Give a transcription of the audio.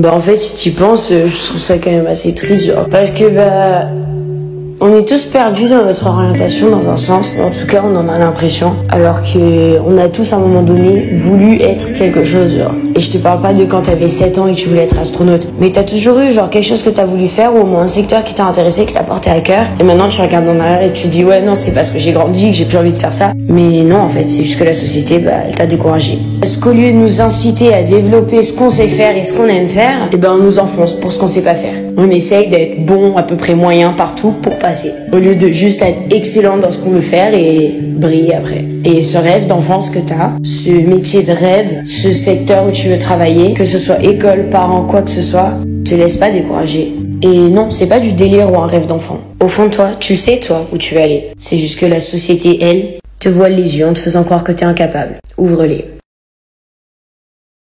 Bah en fait, si tu penses, euh, je trouve ça quand même assez triste, genre, parce que bah on est tous perdus dans notre orientation dans un sens, en tout cas on en a l'impression, alors que on a tous à un moment donné voulu être quelque chose. Et je te parle pas de quand t'avais 7 ans et que tu voulais être astronaute, mais t'as toujours eu genre quelque chose que t'as voulu faire ou au moins un secteur qui t'a intéressé, qui t'a porté à cœur. Et maintenant tu regardes en arrière et tu dis ouais non c'est parce que j'ai grandi que j'ai plus envie de faire ça. Mais non en fait c'est juste que la société bah elle t'a découragé. Parce qu'au lieu de nous inciter à développer ce qu'on sait faire et ce qu'on aime faire, et ben on nous enfonce pour ce qu'on sait pas faire. On essaye d'être bon à peu près moyen partout pour Au lieu de juste être excellent dans ce qu'on veut faire et briller après. Et ce rêve d'enfance que t'as, ce métier de rêve, ce secteur où tu veux travailler, que ce soit école, parents, quoi que ce soit, te laisse pas décourager. Et non, c'est pas du délire ou un rêve d'enfant. Au fond de toi, tu sais toi où tu veux aller. C'est juste que la société, elle, te voile les yeux en te faisant croire que t'es incapable. Ouvre-les.